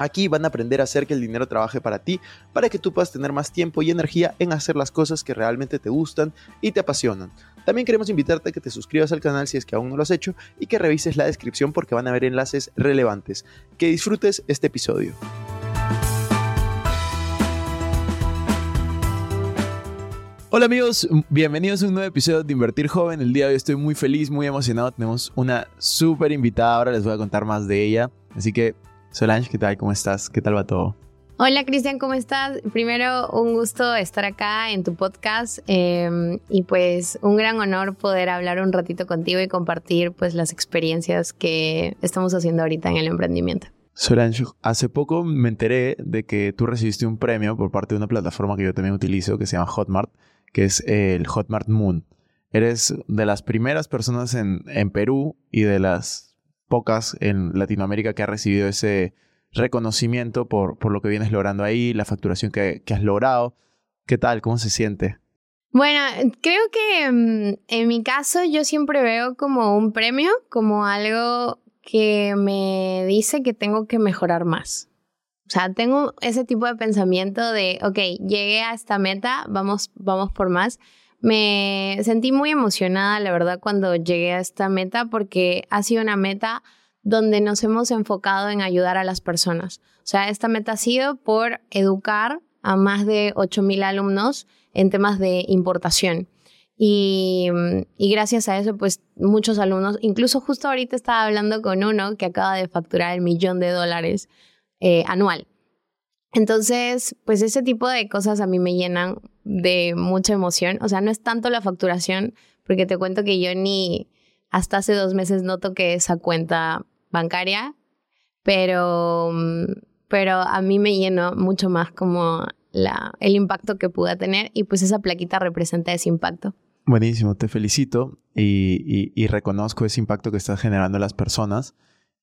Aquí van a aprender a hacer que el dinero trabaje para ti, para que tú puedas tener más tiempo y energía en hacer las cosas que realmente te gustan y te apasionan. También queremos invitarte a que te suscribas al canal si es que aún no lo has hecho y que revises la descripción porque van a haber enlaces relevantes. Que disfrutes este episodio. Hola amigos, bienvenidos a un nuevo episodio de Invertir Joven. El día de hoy estoy muy feliz, muy emocionado. Tenemos una súper invitada, ahora les voy a contar más de ella. Así que Solange, ¿qué tal? ¿Cómo estás? ¿Qué tal va todo? Hola Cristian, ¿cómo estás? Primero, un gusto estar acá en tu podcast em, y pues un gran honor poder hablar un ratito contigo y compartir pues las experiencias que estamos haciendo ahorita en el emprendimiento. Solange, hace poco me enteré de que tú recibiste un premio por parte de una plataforma que yo también utilizo que se llama Hotmart, que es el Hotmart Moon. Eres de las primeras personas en, en Perú y de las pocas en Latinoamérica que ha recibido ese reconocimiento por, por lo que vienes logrando ahí, la facturación que, has logrado. ¿Qué tal? ¿Cómo se siente? Bueno, creo que mm, en mi caso yo siempre veo como un premio, como algo que me dice que tengo que mejorar más. O sea, tengo ese tipo de pensamiento de, ok, llegué a esta meta, vamos, vamos por más. Me sentí muy emocionada, la verdad, cuando llegué a esta meta porque ha sido una meta donde nos hemos enfocado en ayudar a las personas. O sea, esta meta ha sido por educar a más de 8.000 alumnos en temas de importación. Y, gracias a eso, pues muchos alumnos, incluso justo ahorita estaba hablando con uno que acaba de facturar el millón de dólares eh, anual. Entonces, pues ese tipo de cosas a mí me llenan de mucha emoción. O sea, no es tanto la facturación, porque te cuento que yo ni hasta hace dos meses no toqué esa cuenta bancaria, pero, pero a mí me llenó mucho más como la, el impacto que pude tener y pues esa plaquita representa ese impacto. Buenísimo, te felicito y, y reconozco ese impacto que estás generando en las personas.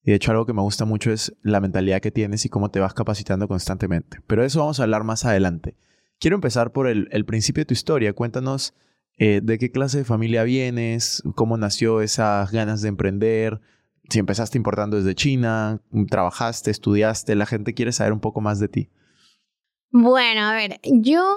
Y de hecho algo que me gusta mucho es la mentalidad que tienes y cómo te vas capacitando constantemente. Pero eso vamos a hablar más adelante. Quiero empezar por el, principio de tu historia. Cuéntanos eh, de qué clase de familia vienes, cómo nació esas ganas de emprender, si empezaste importando desde China, trabajaste, estudiaste, la gente quiere saber un poco más de ti. Bueno, a ver, yo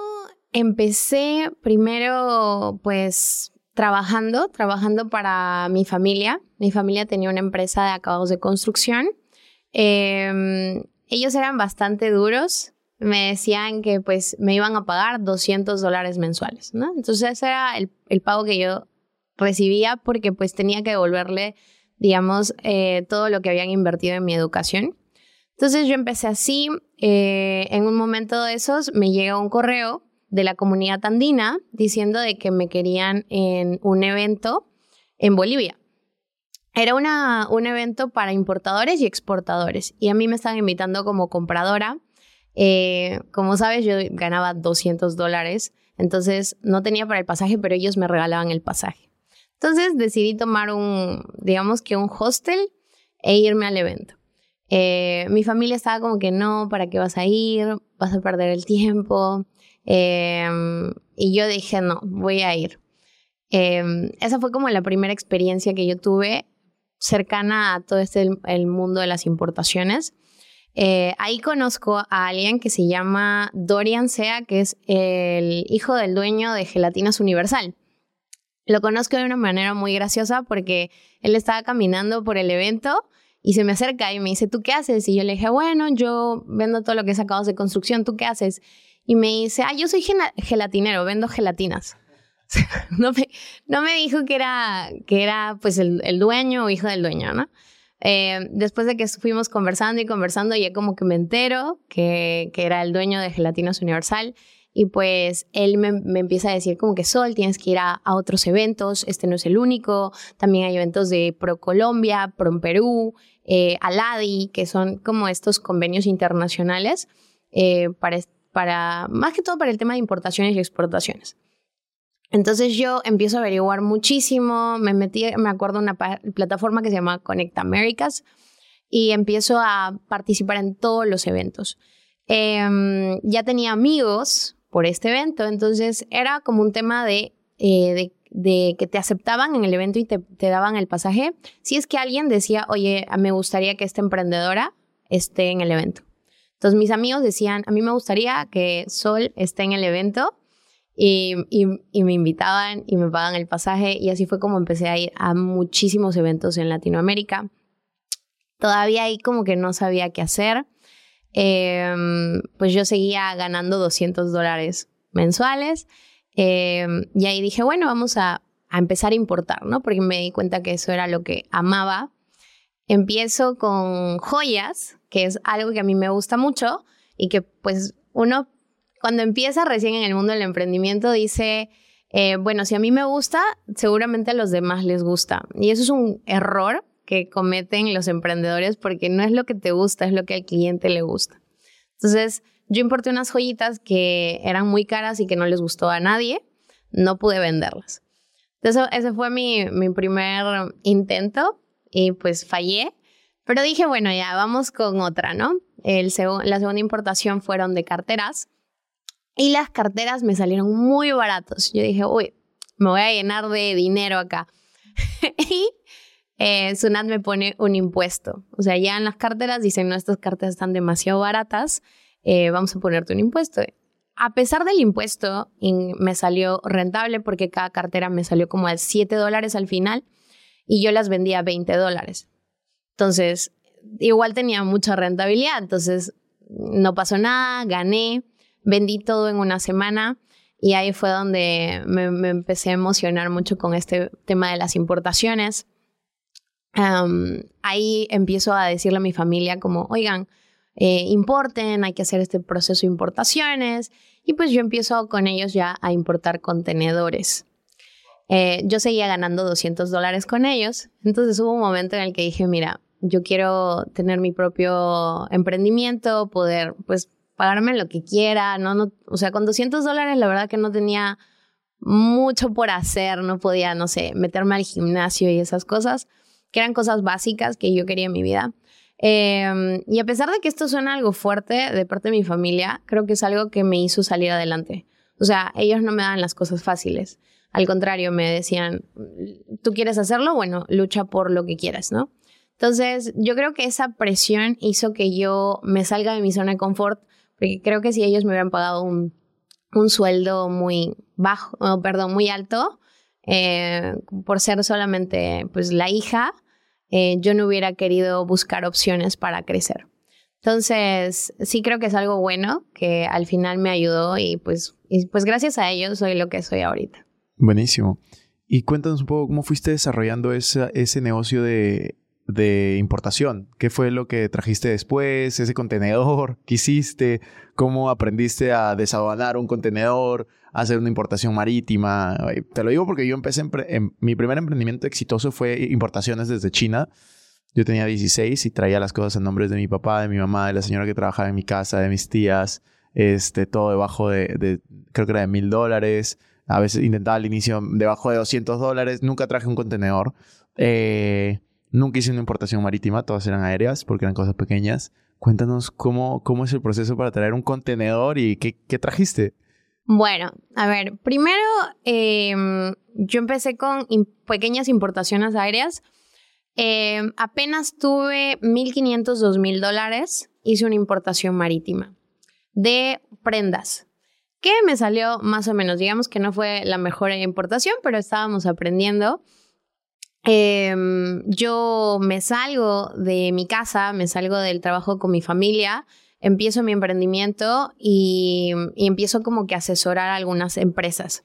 empecé primero pues trabajando, trabajando para mi familia. Mi familia tenía una empresa de acabados de construcción. Em, ellos eran bastante duros. Me decían que pues me iban a pagar 200 dólares mensuales, ¿no? Entonces ese era el, pago que yo recibía porque pues tenía que devolverle, digamos, eh, todo lo que habían invertido en mi educación. Entonces yo empecé así. Eh, en un momento de esos me llega un correo de la comunidad andina diciendo de que me querían en un evento en Bolivia. Era una, un evento para importadores y exportadores y a mí me estaban invitando como compradora. Eh, como sabes, yo ganaba 200 dólares, entonces no tenía para el pasaje, pero ellos me regalaban el pasaje. Entonces decidí tomar un, digamos que un hostel e irme al evento. Eh, mi familia estaba como que no, ¿para qué vas a ir? Vas a perder el tiempo. Em, y yo dije, no, voy a ir. Em, esa fue como la primera experiencia que yo tuve cercana a todo este el, mundo de las importaciones. Eh, ahí conozco a alguien que se llama Dorian Sea, que es el hijo del dueño de Gelatinas Universal. Lo conozco de una manera muy graciosa porque él estaba caminando por el evento y se me acerca y me dice, ¿tú qué haces? Y yo le dije, bueno, yo vendo todo lo que es acabados de construcción, ¿tú qué haces? y me dice, ah, yo soy gelatinero, vendo gelatinas. no, me, no me dijo que era, que era pues el, el dueño o hijo del dueño, ¿no? Eh, después de que fuimos conversando y conversando, ya como que me entero que, era el dueño de Gelatinas Universal y pues él me, empieza a decir como que Sol, tienes que ir a, otros eventos, este no es el único, también hay eventos de Pro Colombia, Pro Perú, eh, Aladi, que son como estos convenios internacionales eh, para, más que todo para el tema de importaciones y exportaciones. Entonces yo empiezo a averiguar muchísimo, me metí, me acuerdo, una plataforma que se llama Connect Americas y empiezo a participar en todos los eventos. Em, ya tenía amigos por este evento, entonces era como un tema de, eh, de, que te aceptaban en el evento y te, te, daban el pasaje. Si es que alguien decía, oye, me gustaría que esta emprendedora esté en el evento. Entonces mis amigos decían, a mí me gustaría que Sol esté en el evento y, y, me invitaban y me pagaban el pasaje y así fue como empecé a ir a muchísimos eventos en Latinoamérica. Todavía ahí como que no sabía qué hacer. Em, pues yo seguía ganando 200 dólares mensuales em, y ahí dije, bueno, vamos a, a empezar a importar, ¿no? Porque me di cuenta que eso era lo que amaba. Empiezo con joyas, que es algo que a mí me gusta mucho y que pues uno cuando empieza recién en el mundo del emprendimiento dice, eh, bueno, si a mí me gusta, seguramente a los demás les gusta. Y eso es un error que cometen los emprendedores porque no es lo que te gusta, es lo que al cliente le gusta. Entonces, yo importé unas joyitas que eran muy caras y que no les gustó a nadie, no pude venderlas. Entonces, ese fue mi, mi primer intento y pues fallé, pero dije, bueno, ya vamos con otra, ¿no? El la segunda importación fueron de carteras y las carteras me salieron muy baratos. Yo dije, uy, me voy a llenar de dinero acá. y eh, Sunat me pone un impuesto. O sea, ya en las carteras dicen, no, estas carteras están demasiado baratas, eh, vamos a ponerte un impuesto. A pesar del impuesto, me salió rentable porque cada cartera me salió como a 7 dólares al final y yo las vendía a 20 dólares. Entonces, igual tenía mucha rentabilidad. Entonces, no pasó nada, gané. Vendí todo en una semana y ahí fue donde me, empecé a emocionar mucho con este tema de las importaciones. ahí empiezo a decirle a mi familia como, oigan, eh, importen, hay que hacer este proceso de importaciones. Y pues yo empiezo con ellos ya a importar contenedores. Eh, yo seguía ganando 200 dólares con ellos. Entonces hubo un momento en el que dije, mira, yo quiero tener mi propio emprendimiento, poder pues pagarme lo que quiera, ¿no? no o sea, con 200 dólares la verdad que no tenía mucho por hacer, no podía, no sé, meterme al gimnasio y esas cosas, que eran cosas básicas que yo quería en mi vida. Em, y a pesar de que esto suena algo fuerte de parte de mi familia, creo que es algo que me hizo salir adelante. O sea, ellos no me dan las cosas fáciles. Al contrario, me decían, tú quieres hacerlo, bueno, lucha por lo que quieras, ¿no? Entonces, yo creo que esa presión hizo que yo me salga de mi zona de confort porque creo que si ellos me hubieran pagado un, un sueldo muy bajo, perdón, muy alto, eh, por ser solamente pues la hija, eh, yo no hubiera querido buscar opciones para crecer. Entonces, sí creo que es algo bueno que al final me ayudó y pues, y pues gracias a ellos soy lo que soy ahorita. Buenísimo. Y cuéntanos un poco cómo fuiste desarrollando ese negocio de de importación. ¿Qué fue lo que trajiste después? ¿Ese contenedor? ¿Qué hiciste? ¿Cómo aprendiste a desaduanar un contenedor? Hacer una importación marítima. Te lo digo porque yo empecé, en, mi primer emprendimiento exitoso fue importaciones desde China. Yo tenía 16 y traía las cosas a nombres de mi papá, de mi mamá, de la señora que trabajaba en mi casa, de mis tías, este, todo debajo de, de creo que era de mil dólares. A veces intentaba al inicio debajo de 200 dólares. Nunca traje un contenedor. Eh, Nunca hice una importación marítima, todas eran aéreas porque eran cosas pequeñas. Cuéntanos cómo, cómo es el proceso para traer un contenedor y qué, qué trajiste. Bueno, a ver, primero em, yo empecé con pequeñas importaciones aéreas. Em, apenas tuve 1.500, 2.000 dólares, hice una importación marítima de prendas, que me salió más o menos, digamos que no fue la mejor importación, pero estábamos aprendiendo. Em, yo me salgo de mi casa, me salgo del trabajo con mi familia, empiezo mi emprendimiento y, empiezo como que a asesorar a algunas empresas.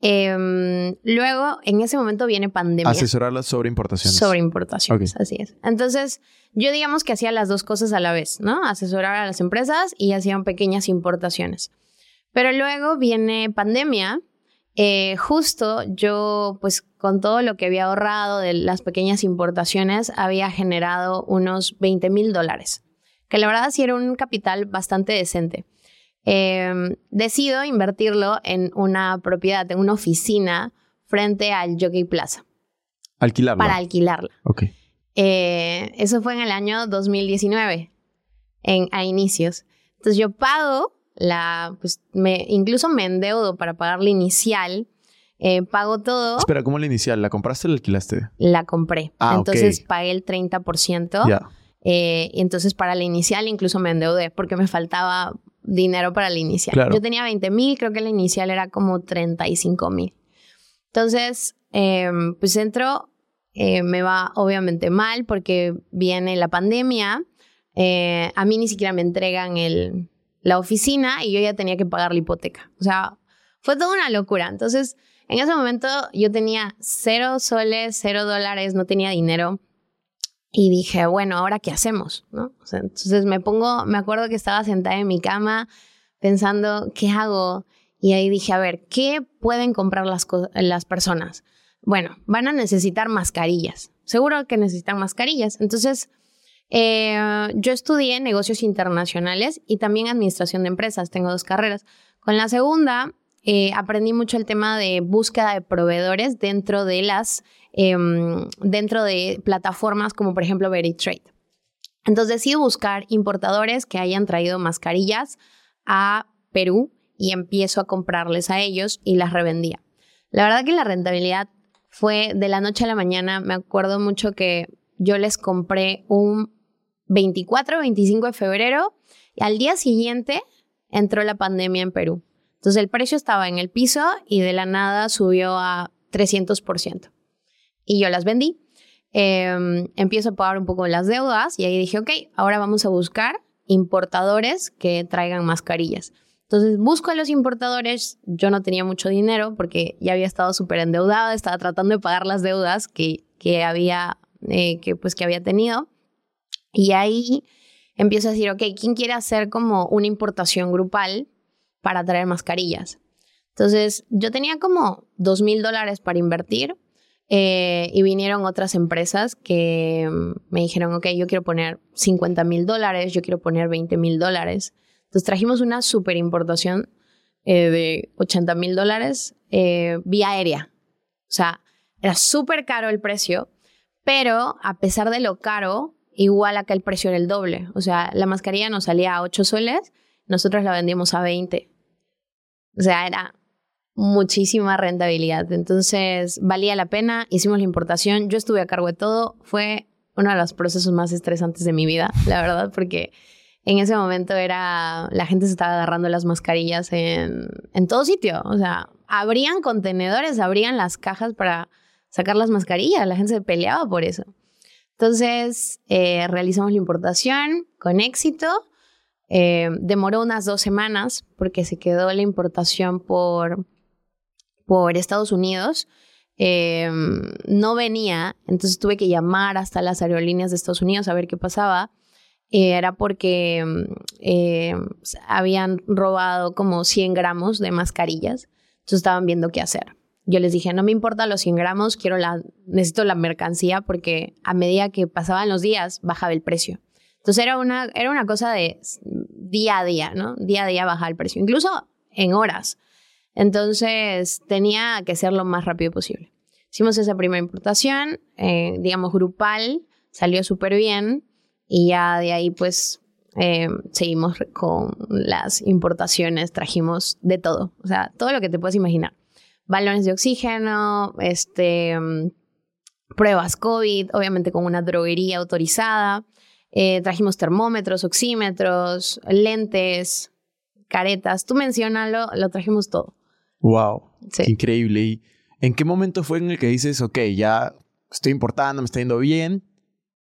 Em, luego, en ese momento viene pandemia. Asesorarlas sobre importaciones. Sobre importaciones, así es. Entonces, yo digamos que hacía las dos cosas a la vez, ¿no? Asesorar a las empresas y hacían pequeñas importaciones. Pero luego viene pandemia eh, justo yo, pues con todo lo que había ahorrado de las pequeñas importaciones, había generado unos 20 mil dólares, que la verdad sí era un capital bastante decente. Em, decido invertirlo en una propiedad, en una oficina frente al Jockey Plaza. Alquilarla. Para alquilarla. Ok. Eh, eso fue en el año 2019, en, a inicios. Entonces yo pago la, pues me, incluso me endeudo para pagar la inicial. Eh, pago todo. Espera, ¿cómo la inicial? ¿La compraste o la alquilaste? La compré. Ah, entonces pagué el 30%. Ya. Eh, y entonces para la inicial incluso me endeudé porque me faltaba dinero para la inicial. Claro. Yo tenía 20 mil, creo que la inicial era como 35 mil. Entonces, eh, pues entro, eh, me va obviamente mal porque viene la pandemia. Eh, a mí ni siquiera me entregan el, la oficina y yo ya tenía que pagar la hipoteca. O sea, fue toda una locura. Entonces, en ese momento yo tenía cero soles, cero dólares, no tenía dinero. Y dije, bueno, ¿ahora qué hacemos? ¿No? Entonces me pongo, me acuerdo que estaba sentada en mi cama pensando, ¿qué hago? Y ahí dije, a ver, ¿qué pueden comprar las, las personas? Bueno, van a necesitar mascarillas. Seguro que necesitan mascarillas. Entonces, eh, yo estudié negocios internacionales y también administración de empresas. Tengo dos carreras. Con la segunda, eh, aprendí mucho el tema de búsqueda de proveedores dentro de las, em, dentro de plataformas como por ejemplo Veritrade. Entonces decidí buscar importadores que hayan traído mascarillas a Perú y empiezo a comprarles a ellos y las revendía. La verdad que la rentabilidad fue de la noche a la mañana. Me acuerdo mucho que yo les compré un 24, 25 de febrero y al día siguiente entró la pandemia en Perú. Entonces el precio estaba en el piso y de la nada subió a 300%. Y yo las vendí. Eh, empiezo a pagar un poco las deudas y ahí dije, ok, ahora vamos a buscar importadores que traigan mascarillas. Entonces busco a los importadores, yo no tenía mucho dinero porque ya había estado súper endeudada, estaba tratando de pagar las deudas que, que, había, eh, que, pues, que había tenido. Y ahí empiezo a decir, ok, ¿quién quiere hacer como una importación grupal para traer mascarillas? Entonces yo tenía como dos mil dólares para invertir eh, y vinieron otras empresas que mm, me dijeron, ok, yo quiero poner 50 mil dólares, yo quiero poner 20 mil dólares. Entonces trajimos una super importación eh, de 80 mil dólares eh, vía aérea. O sea, era súper caro el precio, pero a pesar de lo caro, igual acá el precio era el doble. O sea, la mascarilla nos salía a 8 soles, nosotros la vendíamos a 20. O sea, era muchísima rentabilidad. Entonces, valía la pena, hicimos la importación, yo estuve a cargo de todo, fue uno de los procesos más estresantes de mi vida, la verdad, porque en ese momento era, la gente se estaba agarrando las mascarillas en, en todo sitio, o sea, abrían contenedores, abrían las cajas para sacar las mascarillas, la gente se peleaba por eso. Entonces, eh, realizamos la importación con éxito. Eh, demoró unas dos semanas porque se quedó la importación por, por Estados Unidos. Eh, no venía, entonces tuve que llamar hasta las aerolíneas de Estados Unidos a ver qué pasaba. Era porque habían robado como 100 gramos de mascarillas, entonces estaban viendo qué hacer. Yo les dije, no me importa los 100 gramos, quiero la, necesito la mercancía porque a medida que pasaban los días bajaba el precio. Entonces era una, era una cosa de día a día, ¿no? Día a día bajaba el precio, incluso en horas. Entonces tenía que ser lo más rápido posible. Hicimos esa primera importación, eh, digamos, grupal, salió súper bien y ya de ahí pues eh, seguimos con las importaciones, trajimos de todo, o sea, todo lo que te puedes imaginar. Balones de oxígeno, este, pruebas COVID, obviamente con una droguería autorizada. Eh, trajimos termómetros, oxímetros, lentes, caretas. Tú mencionalo, lo trajimos todo. Wow. Sí. Increíble. ¿Y en qué momento fue en el que dices, ok, ya estoy importando, me está yendo bien,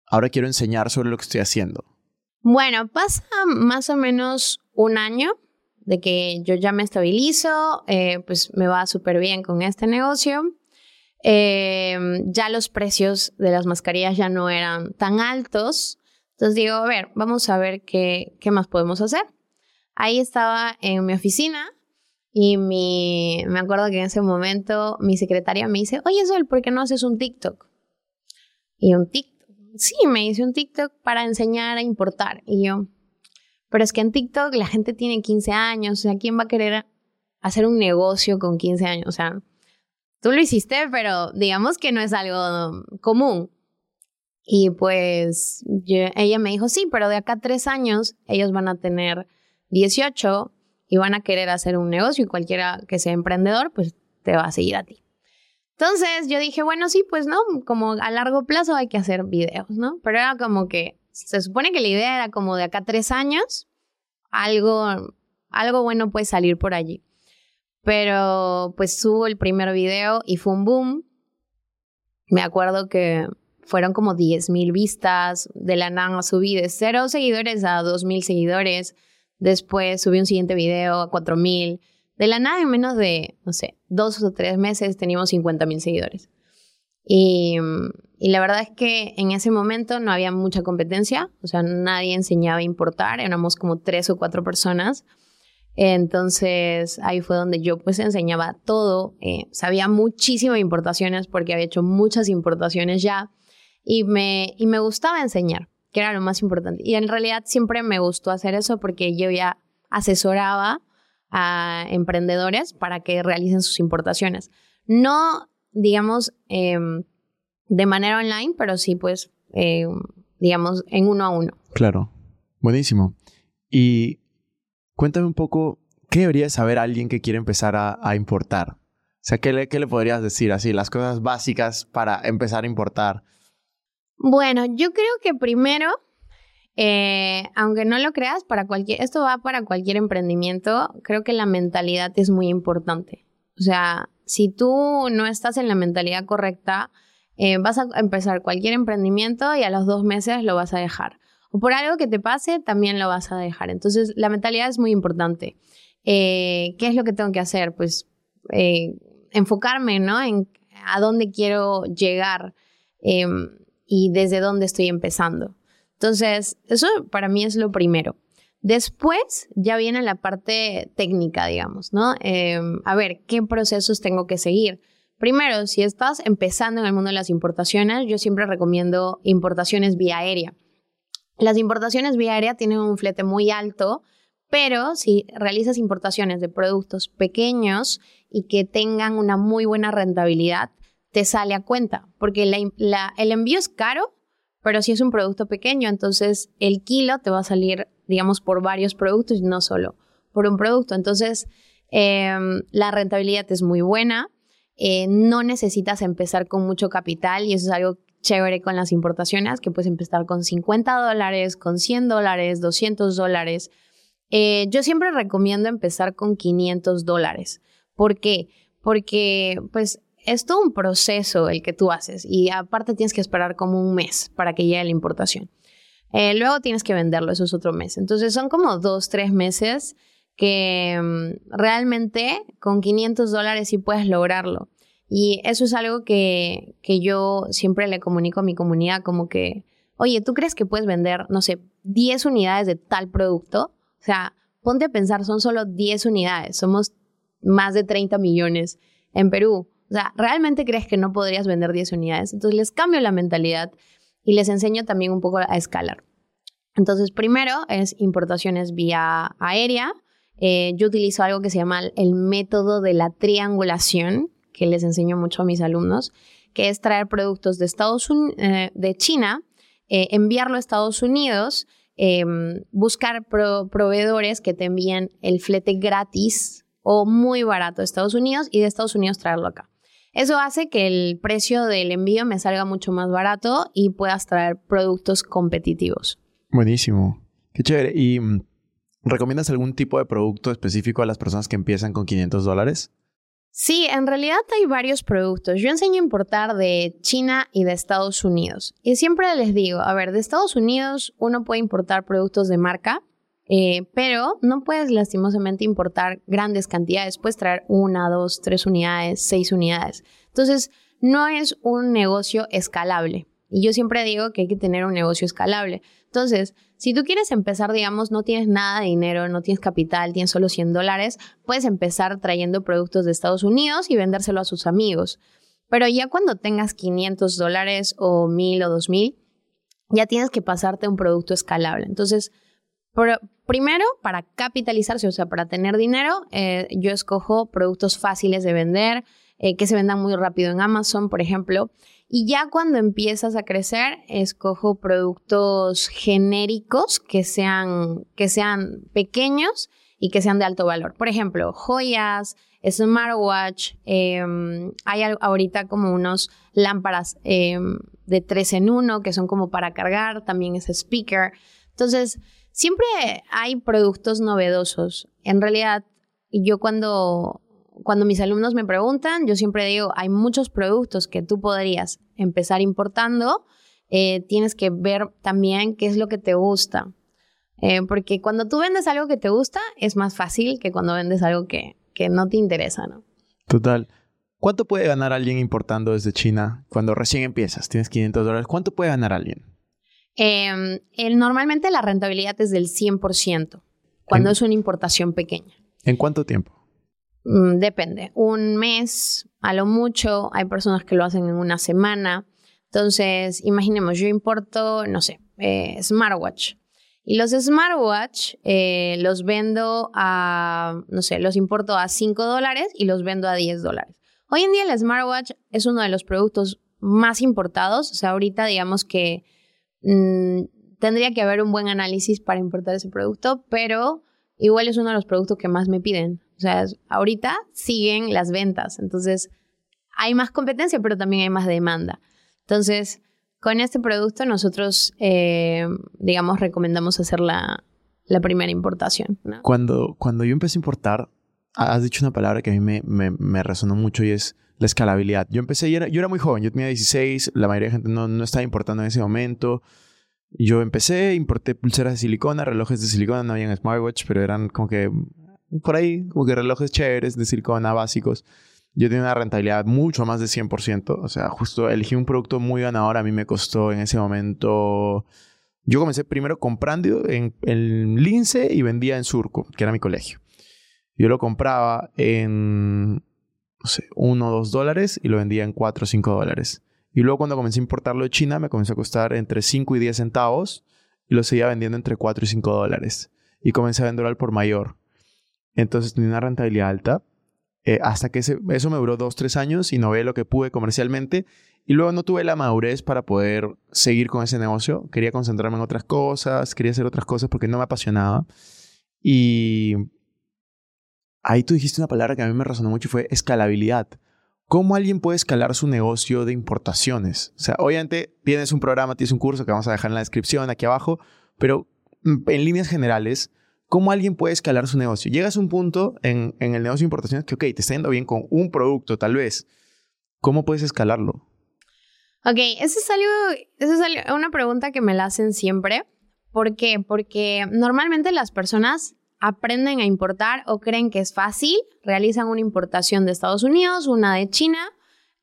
ahora quiero enseñar sobre lo que estoy haciendo? Bueno, pasa más o menos un año de que yo ya me estabilizo, eh, pues me va súper bien con este negocio. Eh, ya los precios de las mascarillas ya no eran tan altos. Entonces digo, a ver, vamos a ver qué, qué más podemos hacer. Ahí estaba en mi oficina Y mi, me acuerdo que en ese momento mi secretaria me dice, oye Sol, ¿por qué no haces un TikTok? Y un TikTok, sí, me hice un TikTok para enseñar a importar. Y yo, pero es que en TikTok la gente tiene 15 años, o sea, ¿quién va a querer hacer un negocio con 15 años? O sea, tú lo hiciste, pero digamos que no es algo común. Y pues ella me dijo, sí, pero de acá a tres años ellos van a tener 18 y van a querer hacer un negocio y cualquiera que sea emprendedor, pues te va a seguir a ti. Entonces yo dije, bueno, sí, pues no, como a largo plazo hay que hacer videos, ¿no? Pero era como que, se supone que la idea era como de acá tres años, algo, algo bueno puede salir por allí. Pero pues subo el primer video y fue un boom. Me acuerdo que fueron como 10 mil vistas, de la nada subí de cero seguidores a 2 mil seguidores, después subí un siguiente video a 4 mil, de la nada en menos de, no sé, dos o tres meses teníamos 50 mil seguidores. Y, y, la verdad es que en ese momento no había mucha competencia, o sea, nadie enseñaba a importar, éramos como tres o cuatro personas. Entonces ahí fue donde yo pues enseñaba todo, eh, sabía muchísimo de importaciones porque había hecho muchas importaciones ya y me, y me gustaba enseñar, que era lo más importante. Y en realidad siempre me gustó hacer eso porque yo ya asesoraba a emprendedores para que realicen sus importaciones. No, digamos, em, de manera online, pero sí, pues, em, digamos, en uno a uno. Claro, buenísimo. Y cuéntame un poco, ¿qué debería saber alguien que quiere empezar a, importar? O sea, ¿qué le, ¿qué le podrías decir así? Las cosas básicas para empezar a importar. Bueno, yo creo que primero, eh, aunque no lo creas, para cualquier, esto va para cualquier emprendimiento, creo que la mentalidad es muy importante. O sea, si tú no estás en la mentalidad correcta, eh, vas a empezar cualquier emprendimiento y a los dos meses lo vas a dejar. O por algo que te pase, también lo vas a dejar. Entonces, la mentalidad es muy importante. Eh, ¿Qué es lo que tengo que hacer? Pues enfocarme, ¿no? En a dónde quiero llegar. Y desde dónde estoy empezando. Entonces, eso para mí es lo primero. Después ya viene la parte técnica, digamos, ¿no? Em, a ver, ¿qué procesos tengo que seguir? Primero, si estás empezando en el mundo de las importaciones, yo siempre recomiendo importaciones vía aérea. Las importaciones vía aérea tienen un flete muy alto, pero si realizas importaciones de productos pequeños y que tengan una muy buena rentabilidad, te sale a cuenta, porque el envío es caro, pero si es un producto pequeño, entonces el kilo te va a salir, digamos, por varios productos y no solo por un producto. Entonces, em, la rentabilidad es muy buena, eh, no necesitas empezar con mucho capital y eso es algo chévere con las importaciones, que puedes empezar con 50 dólares, con 100 dólares, 200 dólares. Eh, yo siempre recomiendo empezar con 500 dólares. ¿Por qué? Porque pues es todo un proceso el que tú haces y aparte tienes que esperar como un mes para que llegue la importación. Eh, luego tienes que venderlo, eso es otro mes. Entonces son como dos, tres meses que mm, realmente con 500 dólares sí puedes lograrlo. Y eso es algo que, que yo siempre le comunico a mi comunidad como que, oye, ¿tú crees que puedes vender, no sé, 10 unidades de tal producto? O sea, ponte a pensar, son solo 10 unidades, somos más de 30 millones en Perú. O sea, ¿realmente crees que no podrías vender 10 unidades? Entonces les cambio la mentalidad y les enseño también un poco a escalar. Entonces, primero es importaciones vía aérea. Eh, yo utilizo algo que se llama el método de la triangulación, que les enseño mucho a mis alumnos, que es traer productos de, Estados eh, de China, eh, enviarlo a Estados Unidos, em, buscar proveedores que te envíen el flete gratis o muy barato de Estados Unidos y de Estados Unidos traerlo acá. Eso hace que el precio del envío me salga mucho más barato y puedas traer productos competitivos. Buenísimo. Qué chévere. ¿Y mm, recomiendas algún tipo de producto específico a las personas que empiezan con 500 dólares? Sí, en realidad hay varios productos. Yo enseño a importar de China y de Estados Unidos. Y siempre les digo, a ver, de Estados Unidos uno puede importar productos de marca, eh, pero no puedes lastimosamente importar grandes cantidades, puedes traer una, dos, tres unidades, seis unidades. Entonces, no es un negocio escalable. Y yo siempre digo que hay que tener un negocio escalable. Entonces, si tú quieres empezar, digamos, no tienes nada de dinero, no tienes capital, tienes solo 100 dólares, puedes empezar trayendo productos de Estados Unidos y vendérselo a sus amigos. Pero ya cuando tengas 500 dólares o 1000 o 2000, ya tienes que pasarte a un producto escalable. Entonces, primero, para capitalizarse, o sea, para tener dinero, eh, yo escojo productos fáciles de vender, eh, que se vendan muy rápido en Amazon, por ejemplo. Y ya cuando empiezas a crecer, escojo productos genéricos que sean, que sean pequeños y que sean de alto valor. Por ejemplo, joyas, smartwatch, em, hay ahorita como unos lámparas em, de 3 en 1 que son como para cargar, también es speaker. Entonces, siempre hay productos novedosos. En realidad, yo cuando cuando mis alumnos me preguntan, yo siempre digo, hay muchos productos que tú podrías empezar importando, eh, tienes que ver también qué es lo que te gusta. Eh, porque cuando tú vendes algo que te gusta, es más fácil que cuando vendes algo que, que no te interesa, ¿no? Total. ¿Cuánto puede ganar alguien importando desde China cuando recién empiezas? Tienes 500 dólares. ¿Cuánto puede ganar alguien? Em, el, normalmente la rentabilidad es del 100% cuando es una importación pequeña. ¿En cuánto tiempo? Mm, depende, un mes, a lo mucho, hay personas que lo hacen en una semana. Entonces, imaginemos, yo importo, no sé, eh, smartwatch. Y los smartwatch eh, los vendo a, no sé, los importo a 5 dólares y los vendo a 10 dólares. Hoy en día el smartwatch es uno de los productos más importados. O sea, ahorita digamos que mm, tendría que haber un buen análisis para importar ese producto, pero igual es uno de los productos que más me piden. O sea, ahorita siguen las ventas, entonces hay más competencia, pero también hay más demanda. Entonces, con este producto nosotros, eh, digamos, recomendamos hacer la, primera importación. Cuando, cuando yo empecé a importar, has dicho una palabra que a mí me, me, resonó mucho y es la escalabilidad. Yo empecé, yo era, yo era muy joven, yo tenía 16, la mayoría de gente no, no estaba importando en ese momento. Yo empecé, importé pulseras de silicona, relojes de silicona, no habían smartwatch, pero eran como que por ahí, como que relojes chéveres de silicona básicos. Yo tenía una rentabilidad mucho más de 100%. O sea, justo elegí un producto muy ganador. A mí me costó en ese momento... Yo comencé primero comprando en, el Lince y vendía en Surco, que era mi colegio. Yo lo compraba en, no sé, 1 o 2 dólares y lo vendía en 4 o 5 dólares. Y luego cuando comencé a importarlo de China, me comenzó a costar entre 5 y 10 centavos y lo seguía vendiendo entre 4 y 5 dólares. Y comencé a venderlo al por mayor. Entonces tenía una rentabilidad alta. Eh, hasta que eso me duró dos, tres años y no ve lo que pude comercialmente. Y luego no tuve la madurez para poder seguir con ese negocio. Quería concentrarme en otras cosas, quería hacer otras cosas porque no me apasionaba. Y ahí tú dijiste una palabra que a mí me resonó mucho y fue escalabilidad. ¿Cómo alguien puede escalar su negocio de importaciones? O sea, obviamente tienes un programa, tienes un curso que vamos a dejar en la descripción aquí abajo, pero mm, en líneas generales, ¿Cómo alguien puede escalar su negocio? Llegas a un punto en, el negocio de importaciones que, ok, te está yendo bien con un producto, tal vez. ¿Cómo puedes escalarlo? Ok, eso es algo, eso es una pregunta que me la hacen siempre. ¿Por qué? Porque normalmente las personas aprenden a importar o creen que es fácil, realizan una importación de Estados Unidos, una de China,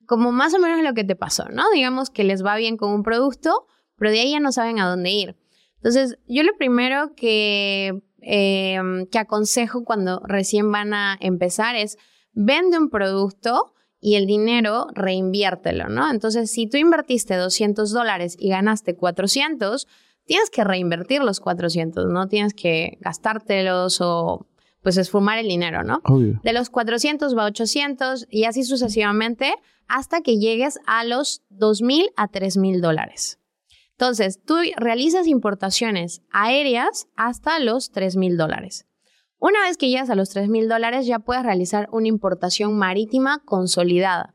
como más o menos lo que te pasó, ¿no? Digamos que les va bien con un producto, pero de ahí ya no saben a dónde ir. Entonces, yo lo primero que Em, que aconsejo cuando recién van a empezar es vende un producto y el dinero reinviértelo, ¿no? Entonces, si tú invertiste 200 dólares y ganaste 400, tienes que reinvertir los 400, no tienes que gastártelos o pues esfumar el dinero, ¿no? De los 400 va a 800 y así sucesivamente hasta que llegues a los 2.000 a 3.000 dólares. Entonces, tú realizas importaciones aéreas hasta los 3 mil dólares. Una vez que llegas a los 3 mil dólares, ya puedes realizar una importación marítima consolidada.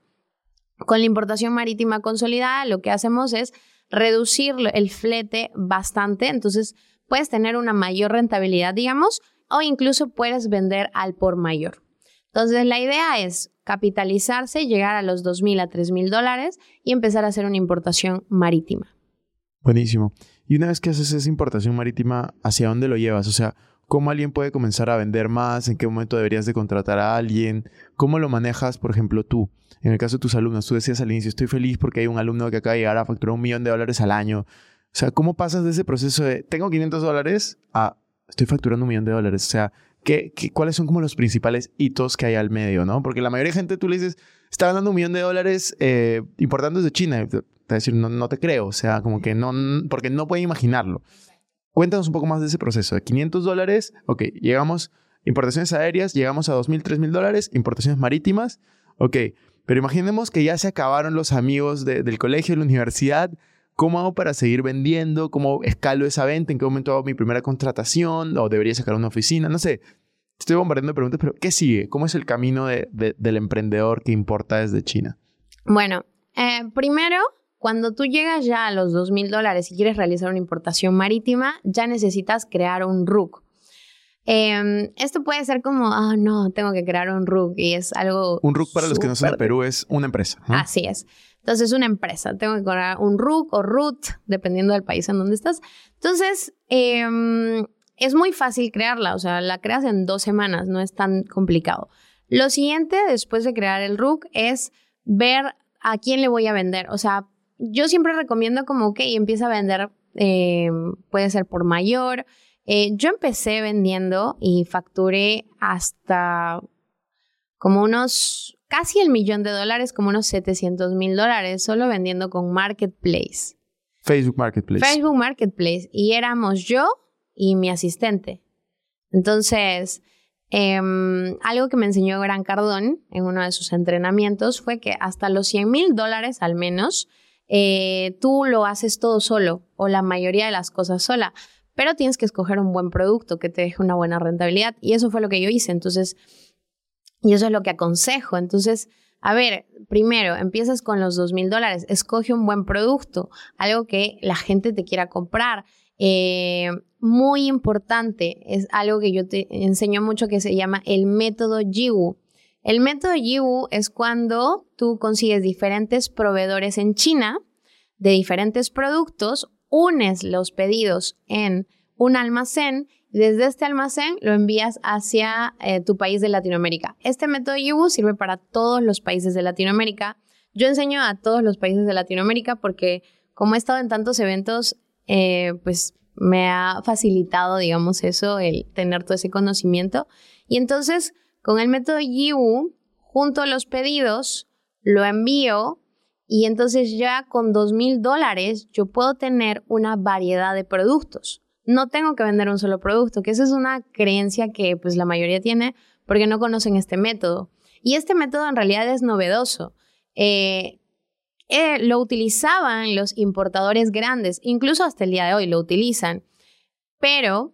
Con la importación marítima consolidada, lo que hacemos es reducir el flete bastante, entonces puedes tener una mayor rentabilidad, digamos, o incluso puedes vender al por mayor. Entonces, la idea es capitalizarse, llegar a los 2 mil a 3 mil dólares y empezar a hacer una importación marítima. Buenísimo. Y una vez que haces esa importación marítima, ¿hacia dónde lo llevas? O sea, ¿cómo alguien puede comenzar a vender más? ¿En qué momento deberías de contratar a alguien? ¿Cómo lo manejas, por ejemplo, tú? En el caso de tus alumnos, tú decías al inicio, estoy feliz porque hay un alumno que acaba de llegar a facturar un millón de dólares al año. O sea, ¿cómo pasas de ese proceso de tengo 500 dólares a estoy facturando un millón de dólares? O sea, ¿qué, cuáles son como los principales hitos que hay al medio, no? Porque la mayoría de gente tú le dices, está ganando un millón de dólares eh, importando desde China. A decir, no, te creo. O sea, como que no, porque no puede imaginarlo. Cuéntanos un poco más de ese proceso. De 500 dólares, ok, llegamos, importaciones aéreas, llegamos a 2.000, 3.000 dólares, importaciones marítimas, ok. Pero imaginemos que ya se acabaron los amigos del colegio, de la universidad, ¿Cómo hago para seguir vendiendo? ¿Cómo escalo esa venta? ¿En qué momento hago mi primera contratación? ¿O debería sacar una oficina? No sé. Estoy bombardeando de preguntas, pero ¿qué sigue? ¿Cómo es el camino del emprendedor que importa desde China? Bueno, eh, primero, cuando tú llegas ya a los dos mil dólares y quieres realizar una importación marítima, ya necesitas crear un RUC. Em, esto puede ser como, ah, no, tengo que crear un RUC y es algo. Un RUC, para los que no son de Perú, es una empresa. Así es. Entonces, es una empresa. Tengo que crear un RUC o RUT, dependiendo del país en donde estás. Entonces, em, es muy fácil crearla. O sea, la creas en dos semanas, no es tan complicado. Lo siguiente, después de crear el RUC, es ver a quién le voy a vender. O sea, yo siempre recomiendo como, ok, empieza a vender, em, puede ser por mayor. Eh, yo empecé vendiendo y facturé hasta como unos casi el millón de dólares, como unos 700 mil dólares, solo vendiendo con Marketplace. Facebook Marketplace. Facebook Marketplace. Y éramos yo y mi asistente. Entonces, em, algo que me enseñó Gran Cardón en uno de sus entrenamientos fue que hasta los 100 mil dólares al menos, eh, tú lo haces todo solo o la mayoría de las cosas sola. Pero tienes que escoger un buen producto que te deje una buena rentabilidad. Y eso fue lo que yo hice. Entonces, y eso es lo que aconsejo. Entonces, a ver, primero, empiezas con los dos mil dólares, escoge un buen producto, algo que la gente te quiera comprar. Eh, muy importante, es algo que yo te enseño mucho que se llama el método Jiwu. El método Jiwu es cuando tú consigues diferentes proveedores en China de diferentes productos, unes los pedidos en un almacén desde este almacén lo envías hacia eh, tu país de Latinoamérica. Este método Yubu sirve para todos los países de Latinoamérica. Yo enseño a todos los países de Latinoamérica porque como he estado en tantos eventos, eh, pues me ha facilitado, digamos, eso, el tener todo ese conocimiento. Y entonces, con el método Yiwu, junto a los pedidos, lo envío y entonces ya con dos mil dólares yo puedo tener una variedad de productos no tengo que vender un solo producto, que esa es una creencia que pues la mayoría tiene porque no conocen este método. Y este método en realidad es novedoso. Eh, eh, lo utilizaban los importadores grandes, incluso hasta el día de hoy lo utilizan, pero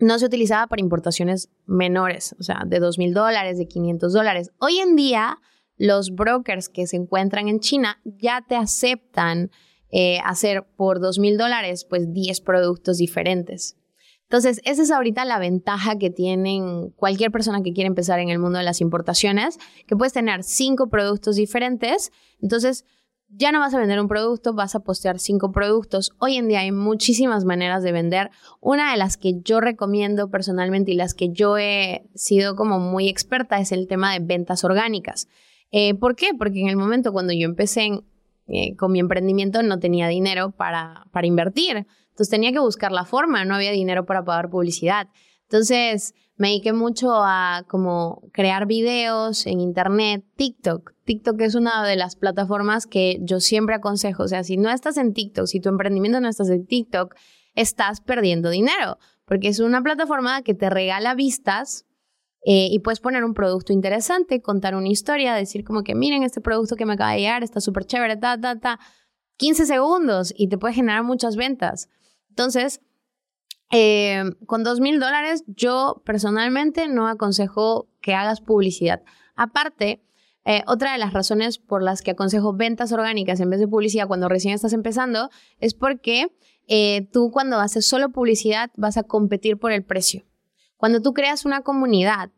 no se utilizaba para importaciones menores, o sea, de 2 mil dólares, de 500 dólares. Hoy en día, los brokers que se encuentran en China ya te aceptan eh, hacer por dos mil dólares, pues 10 productos diferentes. Entonces, esa es ahorita la ventaja que tienen cualquier persona que quiere empezar en el mundo de las importaciones, que puedes tener cinco productos diferentes. Entonces, ya no vas a vender un producto, vas a postear cinco productos. Hoy en día hay muchísimas maneras de vender. Una de las que yo recomiendo personalmente y las que yo he sido como muy experta es el tema de ventas orgánicas. Eh, ¿Por qué? Porque en el momento cuando yo empecé eh, con mi emprendimiento no tenía dinero para, para invertir. Entonces tenía que buscar la forma, no había dinero para pagar publicidad. Entonces me dediqué mucho a como crear videos en internet, TikTok. TikTok es una de las plataformas que yo siempre aconsejo. O sea, si no estás en TikTok, si tu emprendimiento no estás en TikTok, estás perdiendo dinero, porque es una plataforma que te regala vistas eh, y puedes poner un producto interesante, contar una historia, decir como que miren este producto que me acaba de llegar, está súper chévere, ta, ta, ta. 15 segundos y te puede generar muchas ventas. Entonces, eh, con dos mil dólares, yo personalmente no aconsejo que hagas publicidad. Aparte, eh, otra de las razones por las que aconsejo ventas orgánicas en vez de publicidad cuando recién estás empezando es porque tú cuando haces solo publicidad vas a competir por el precio. Cuando tú creas una comunidad,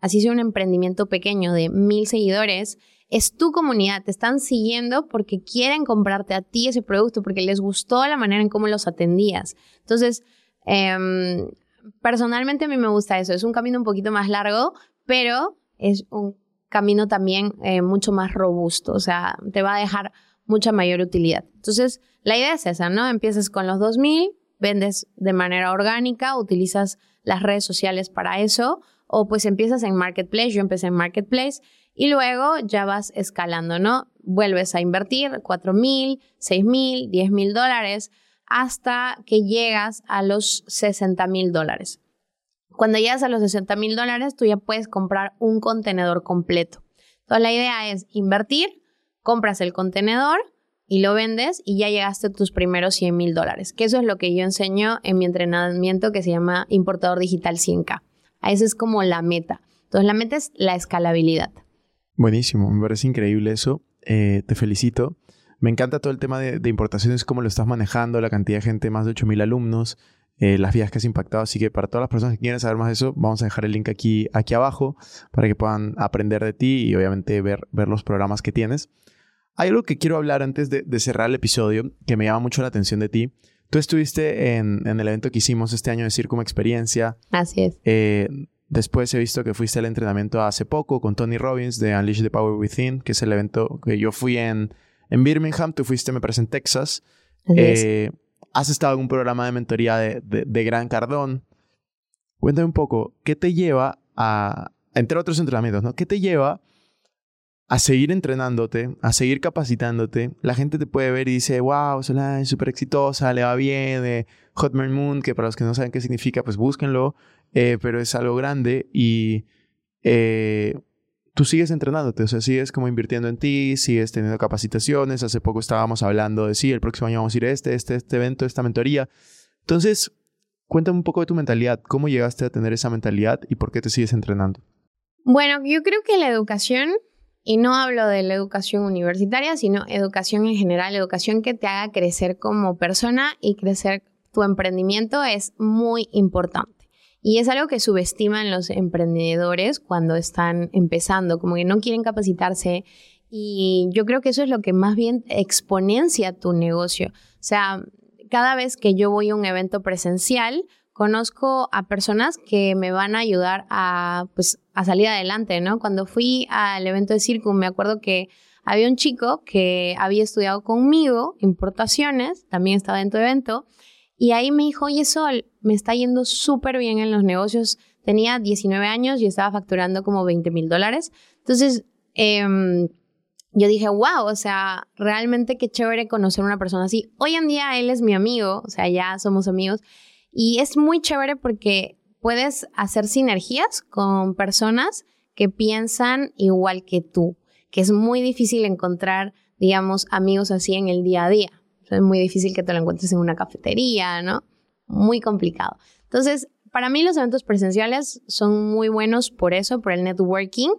así sea un emprendimiento pequeño de mil seguidores, es tu comunidad, te están siguiendo porque quieren comprarte a ti ese producto, porque les gustó la manera en cómo los atendías. Entonces, em, personalmente a mí me gusta eso. Es un camino un poquito más largo, pero es un camino también eh, mucho más robusto. O sea, te va a dejar mucha mayor utilidad. Entonces, la idea es esa, ¿no? Empiezas con los 2000, vendes de manera orgánica, utilizas las redes sociales para eso, o pues empiezas en Marketplace, yo empecé en Marketplace, y luego ya vas escalando, ¿no? Vuelves a invertir 4 mil, 6 mil, 10 mil dólares, hasta que llegas a los 60 mil dólares. Cuando llegas a los 60 mil dólares, tú ya puedes comprar un contenedor completo. Entonces, la idea es invertir, compras el contenedor y lo vendes y ya llegaste a tus primeros 100 mil dólares, que eso es lo que yo enseño en mi entrenamiento que se llama Importador Digital 100K. Esa es como la meta. Entonces, la meta es la escalabilidad. Buenísimo, me parece increíble eso. Eh, te felicito. Me encanta todo el tema de, importaciones, cómo lo estás manejando, la cantidad de gente, más de 8.000 alumnos, eh, las vías que has impactado. Así que para todas las personas que quieran saber más de eso, vamos a dejar el link aquí, aquí abajo para que puedan aprender de ti y obviamente ver, ver los programas que tienes. Hay algo que quiero hablar antes de, cerrar el episodio que me llama mucho la atención de ti. Tú estuviste en, el evento que hicimos este año de Circum Experiencia. Así es. Eh, después he visto que fuiste al entrenamiento hace poco con Tony Robbins de Unleash the Power Within, que es el evento que yo fui en, en Birmingham, tú fuiste, me parece, en Texas. Eh, has estado en un programa de mentoría de, de, Gran Cardón. Cuéntame un poco, ¿qué te lleva a, entre otros entrenamientos, ¿no? ¿Qué te lleva a seguir entrenándote, a seguir capacitándote? La gente te puede ver y dice, wow, Solana es súper exitosa, le va bien, de Hotman Moon, que para los que no saben qué significa, pues búsquenlo, eh, pero es algo grande y eh, tú sigues entrenándote, o sea, sigues como invirtiendo en ti, sigues teniendo capacitaciones. Hace poco estábamos hablando de, sí, el próximo año vamos a ir a este, este, este evento, esta mentoría. Entonces, cuéntame un poco de tu mentalidad. ¿Cómo llegaste a tener esa mentalidad y por qué te sigues entrenando? Bueno, yo creo que la educación, y no hablo de la educación universitaria, sino educación en general, educación que te haga crecer como persona y crecer tu emprendimiento es muy importante. Y es algo que subestiman los emprendedores cuando están empezando, como que no quieren capacitarse. Y yo creo que eso es lo que más bien exponencia tu negocio. O sea, cada vez que yo voy a un evento presencial, conozco a personas que me van a ayudar a, pues, a salir adelante, ¿no? Cuando fui al evento de Circum, me acuerdo que había un chico que había estudiado conmigo importaciones, también estaba en tu evento, y ahí me dijo, oye Sol, me está yendo súper bien en los negocios. Tenía 19 años y estaba facturando como 20 mil dólares. Entonces, em, yo dije, wow, o sea, realmente qué chévere conocer a una persona así. Hoy en día él es mi amigo, o sea, ya somos amigos. Y es muy chévere porque puedes hacer sinergias con personas que piensan igual que tú, que es muy difícil encontrar, digamos, amigos así en el día a día es muy difícil que te lo encuentres en una cafetería, ¿no? Muy complicado. Entonces, para mí los eventos presenciales son muy buenos por eso, por el networking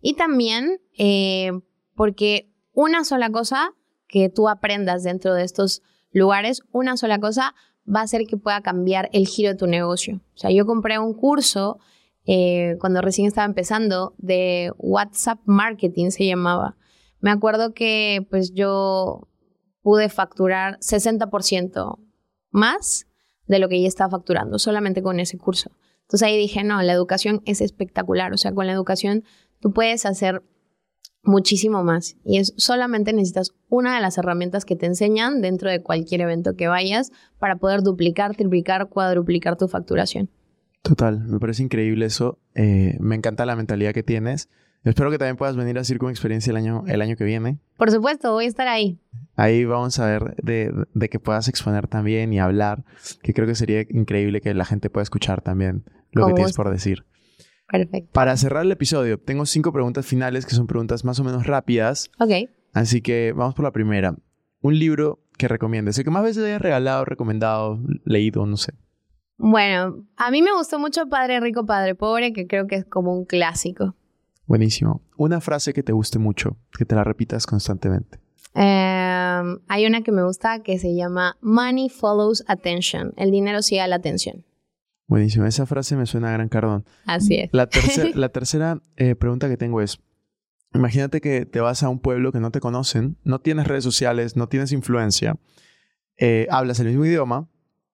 y también eh, porque una sola cosa que tú aprendas dentro de estos lugares, una sola cosa va a hacer que pueda cambiar el giro de tu negocio. O sea, yo compré un curso eh, cuando recién estaba empezando de WhatsApp Marketing, se llamaba. Me acuerdo que pues yo pude facturar 60% más de lo que ya estaba facturando, solamente con ese curso. Entonces ahí dije, no, la educación es espectacular, o sea, con la educación tú puedes hacer muchísimo más y es solamente necesitas una de las herramientas que te enseñan dentro de cualquier evento que vayas para poder duplicar, triplicar, cuadruplicar tu facturación. Total, me parece increíble eso. Eh, me encanta la mentalidad que tienes. Espero que también puedas venir a Circo Experiencia el año, el año que viene. Por supuesto, voy a estar ahí. Ahí vamos a ver de, de, que puedas exponer también y hablar, que creo que sería increíble que la gente pueda escuchar también lo que tienes por decir. Perfecto. Para cerrar el episodio, tengo cinco preguntas finales que son preguntas más o menos rápidas. Ok. Así que vamos por la primera. Un libro que recomiendes, el que más veces hayas regalado, recomendado, leído, no sé. Bueno, a mí me gustó mucho Padre Rico, Padre Pobre, que creo que es como un clásico. Buenísimo. Una frase que te guste mucho, que te la repitas constantemente. Em, hay una que me gusta que se llama Money follows attention. El dinero sigue a la atención. Buenísimo. Esa frase me suena a gran cardón. Así es. La, la tercera eh, pregunta que tengo es, imagínate que te vas a un pueblo que no te conocen, no tienes redes sociales, no tienes influencia, eh, hablas el mismo idioma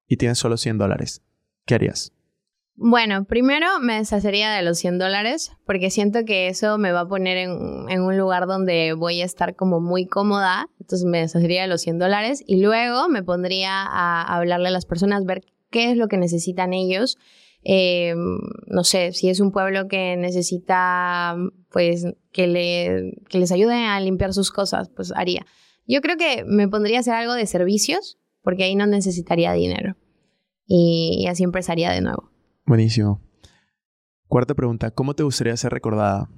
y tienes solo 100 dólares. ¿Qué harías? Bueno, primero me deshacería de los 100 dólares porque siento que eso me va a poner en, un lugar donde voy a estar como muy cómoda. Entonces me deshacería de los 100 dólares y luego me pondría a hablarle a las personas, ver qué es lo que necesitan ellos. Eh, no sé, si es un pueblo que necesita, pues, que, le, les ayude a limpiar sus cosas, pues haría. Yo creo que me pondría a hacer algo de servicios porque ahí no necesitaría dinero. y así empezaría de nuevo. Buenísimo. Cuarta pregunta, ¿cómo te gustaría ser recordada?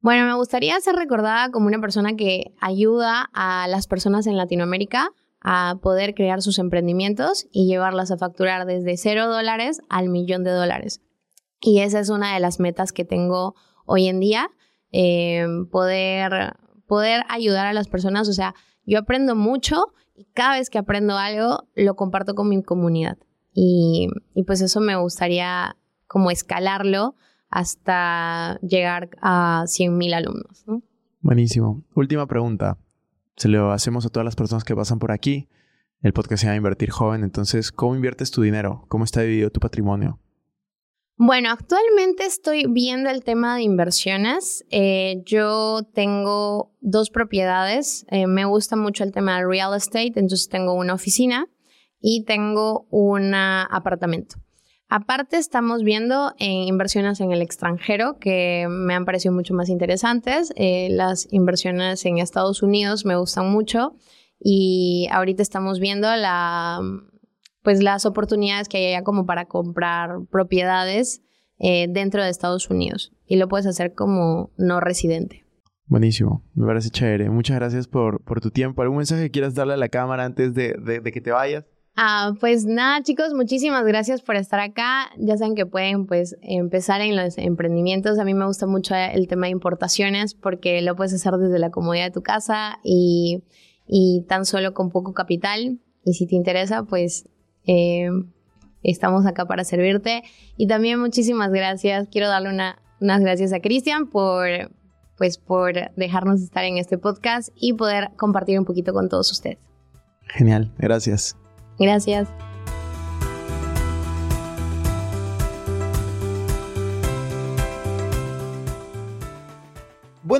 Bueno, me gustaría ser recordada como una persona que ayuda a las personas en Latinoamérica a poder crear sus emprendimientos y llevarlas a facturar desde cero dólares al millón de dólares. Y esa es una de las metas que tengo hoy en día, eh, poder, poder ayudar a las personas. O sea, yo aprendo mucho y cada vez que aprendo algo lo comparto con mi comunidad. Y, pues eso me gustaría como escalarlo hasta llegar a 100.000 alumnos. Buenísimo. Última pregunta. Se lo hacemos a todas las personas que pasan por aquí. El podcast se llama Invertir Joven. Entonces, ¿cómo inviertes tu dinero? ¿Cómo está dividido tu patrimonio? Bueno, actualmente estoy viendo el tema de inversiones. Eh, yo tengo dos propiedades. Eh, me gusta mucho el tema de real estate, entonces tengo una oficina y tengo un apartamento. Aparte estamos viendo eh, inversiones en el extranjero que me han parecido mucho más interesantes. Eh, las inversiones en Estados Unidos me gustan mucho y ahorita estamos viendo la, pues las oportunidades que hay allá como para comprar propiedades eh, dentro de Estados Unidos y lo puedes hacer como no residente. Buenísimo, me parece chévere. Muchas gracias por, por tu tiempo. ¿Algún mensaje que quieras darle a la cámara antes de, de que te vayas? Ah, pues nada, chicos, muchísimas gracias por estar acá. Ya saben que pueden pues empezar en los emprendimientos. A mí me gusta mucho el tema de importaciones porque lo puedes hacer desde la comodidad de tu casa y, tan solo con poco capital. Y si te interesa, pues eh, estamos acá para servirte. Y también muchísimas gracias. Quiero darle unas gracias a Cristian por pues por dejarnos estar en este podcast y poder compartir un poquito con todos ustedes. Genial, gracias. Gracias.